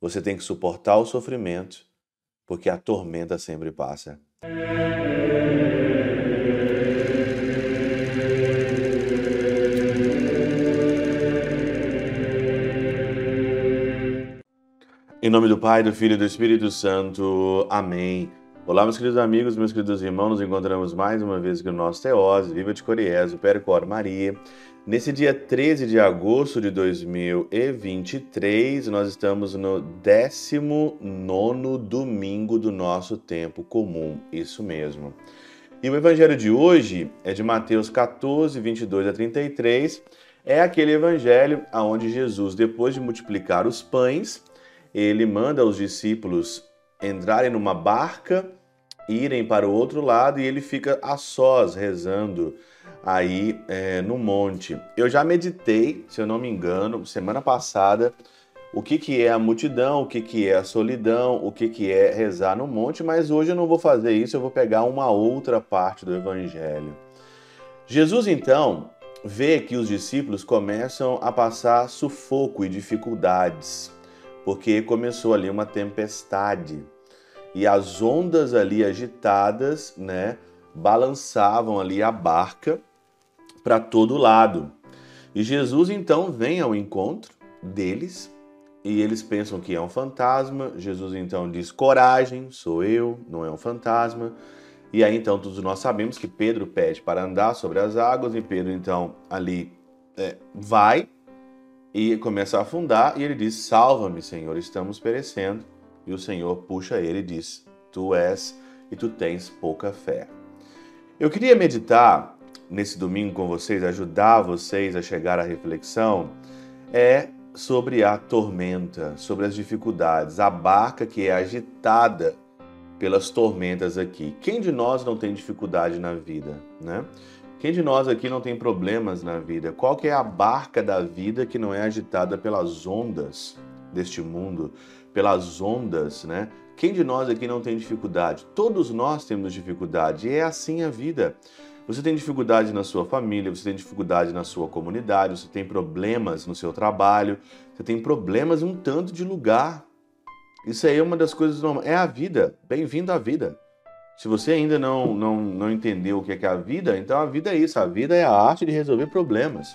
você tem que suportar o sofrimento, porque a tormenta sempre passa. Em nome do Pai, do Filho e do Espírito Santo. Amém. Olá, meus queridos amigos, meus queridos irmãos, nos encontramos mais uma vez aqui no nosso Teose, Viva de Coriés, o Percor Maria. Nesse dia 13 de agosto de 2023, nós estamos no 19 domingo do nosso tempo comum, isso mesmo. E o evangelho de hoje é de Mateus 14, 22 a 33. É aquele evangelho onde Jesus, depois de multiplicar os pães, ele manda os discípulos entrarem numa barca, irem para o outro lado e ele fica a sós rezando aí é, no monte. Eu já meditei, se eu não me engano, semana passada, o que, que é a multidão, o que, que é a solidão, o que, que é rezar no monte, mas hoje eu não vou fazer isso, eu vou pegar uma outra parte do Evangelho. Jesus, então, vê que os discípulos começam a passar sufoco e dificuldades porque começou ali uma tempestade e as ondas ali agitadas, né, balançavam ali a barca para todo lado. E Jesus então vem ao encontro deles e eles pensam que é um fantasma. Jesus então diz: Coragem, sou eu, não é um fantasma. E aí então todos nós sabemos que Pedro pede para andar sobre as águas e Pedro então ali é, vai e começa a afundar e ele diz: Salva-me, Senhor, estamos perecendo. E o Senhor puxa ele e diz: Tu és e tu tens pouca fé. Eu queria meditar nesse domingo com vocês, ajudar vocês a chegar à reflexão, é sobre a tormenta, sobre as dificuldades, a barca que é agitada pelas tormentas aqui. Quem de nós não tem dificuldade na vida, né? Quem de nós aqui não tem problemas na vida? Qual que é a barca da vida que não é agitada pelas ondas deste mundo, pelas ondas, né? Quem de nós aqui não tem dificuldade? Todos nós temos dificuldade e é assim a vida. Você tem dificuldade na sua família, você tem dificuldade na sua comunidade, você tem problemas no seu trabalho, você tem problemas em um tanto de lugar. Isso aí é uma das coisas normais. É a vida. Bem-vindo à vida. Se você ainda não, não, não entendeu o que é, que é a vida, então a vida é isso. A vida é a arte de resolver problemas.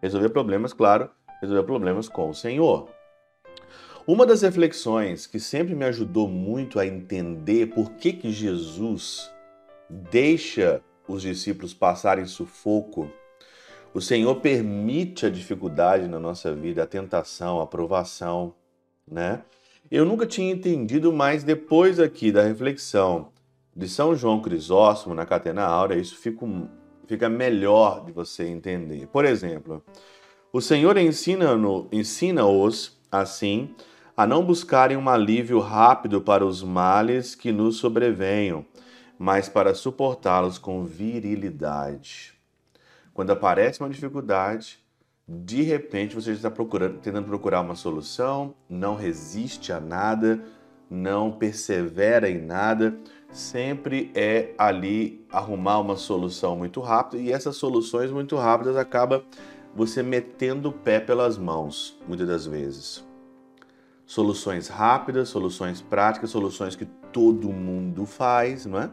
Resolver problemas, claro, resolver problemas com o Senhor. Uma das reflexões que sempre me ajudou muito a entender por que, que Jesus deixa os discípulos passarem sufoco, o Senhor permite a dificuldade na nossa vida, a tentação, a provação, né? Eu nunca tinha entendido, mas depois aqui da reflexão de São João Crisóstomo na Catena Áurea, isso fica, fica melhor de você entender. Por exemplo, o Senhor ensina-os ensina assim a não buscarem um alívio rápido para os males que nos sobrevenham, mas para suportá-los com virilidade. Quando aparece uma dificuldade, de repente você está procurando, tentando procurar uma solução, não resiste a nada, não persevera em nada, sempre é ali arrumar uma solução muito rápida e essas soluções muito rápidas acaba você metendo o pé pelas mãos, muitas das vezes. Soluções rápidas, soluções práticas, soluções que todo mundo faz, não é?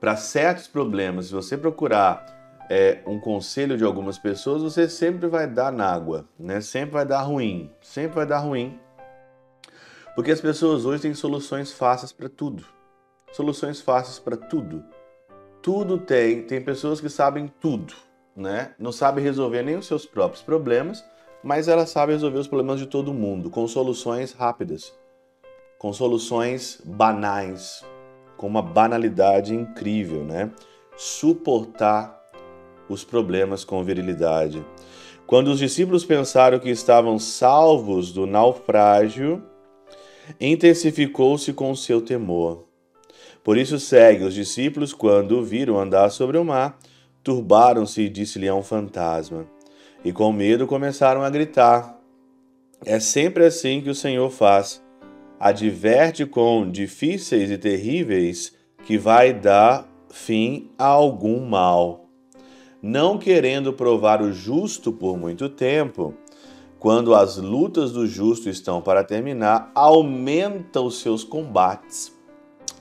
Para certos problemas, se você procurar é, um conselho de algumas pessoas, você sempre vai dar na água, né? Sempre vai dar ruim, sempre vai dar ruim. Porque as pessoas hoje têm soluções fáceis para tudo soluções fáceis para tudo. Tudo tem, tem pessoas que sabem tudo, né? Não sabem resolver nem os seus próprios problemas, mas elas sabem resolver os problemas de todo mundo com soluções rápidas, com soluções banais, com uma banalidade incrível, né? Suportar os problemas com virilidade. Quando os discípulos pensaram que estavam salvos do naufrágio, intensificou-se com seu temor. Por isso segue os discípulos, quando o viram andar sobre o mar, turbaram-se e disse-lhe a um fantasma. E com medo começaram a gritar. É sempre assim que o Senhor faz. Adverte com difíceis e terríveis que vai dar fim a algum mal. Não querendo provar o justo por muito tempo, quando as lutas do justo estão para terminar, aumenta os seus combates,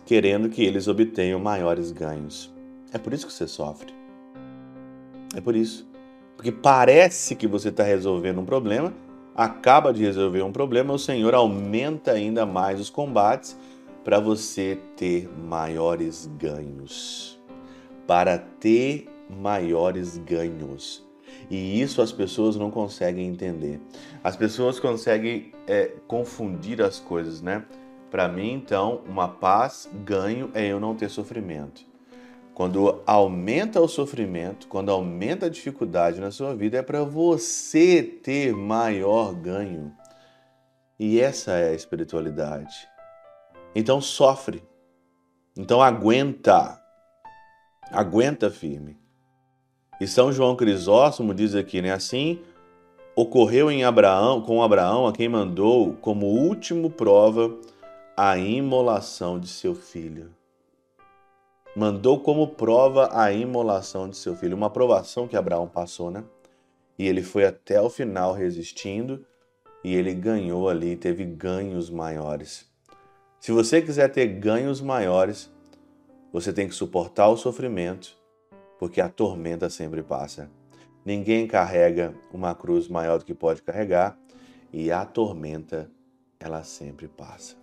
querendo que eles obtenham maiores ganhos. É por isso que você sofre. É por isso. Porque parece que você está resolvendo um problema, acaba de resolver um problema, o Senhor aumenta ainda mais os combates para você ter maiores ganhos. Para ter maiores ganhos. E isso as pessoas não conseguem entender. As pessoas conseguem é, confundir as coisas, né? Para mim, então, uma paz, ganho é eu não ter sofrimento. Quando aumenta o sofrimento, quando aumenta a dificuldade na sua vida, é para você ter maior ganho. E essa é a espiritualidade. Então sofre. Então aguenta. Aguenta firme. E São João Crisóstomo diz aqui, né? Assim ocorreu em Abraão, com Abraão, a quem mandou como último prova a imolação de seu filho. Mandou como prova a imolação de seu filho, uma provação que Abraão passou, né? E ele foi até o final resistindo e ele ganhou ali, teve ganhos maiores. Se você quiser ter ganhos maiores, você tem que suportar o sofrimento porque a tormenta sempre passa. Ninguém carrega uma cruz maior do que pode carregar e a tormenta ela sempre passa.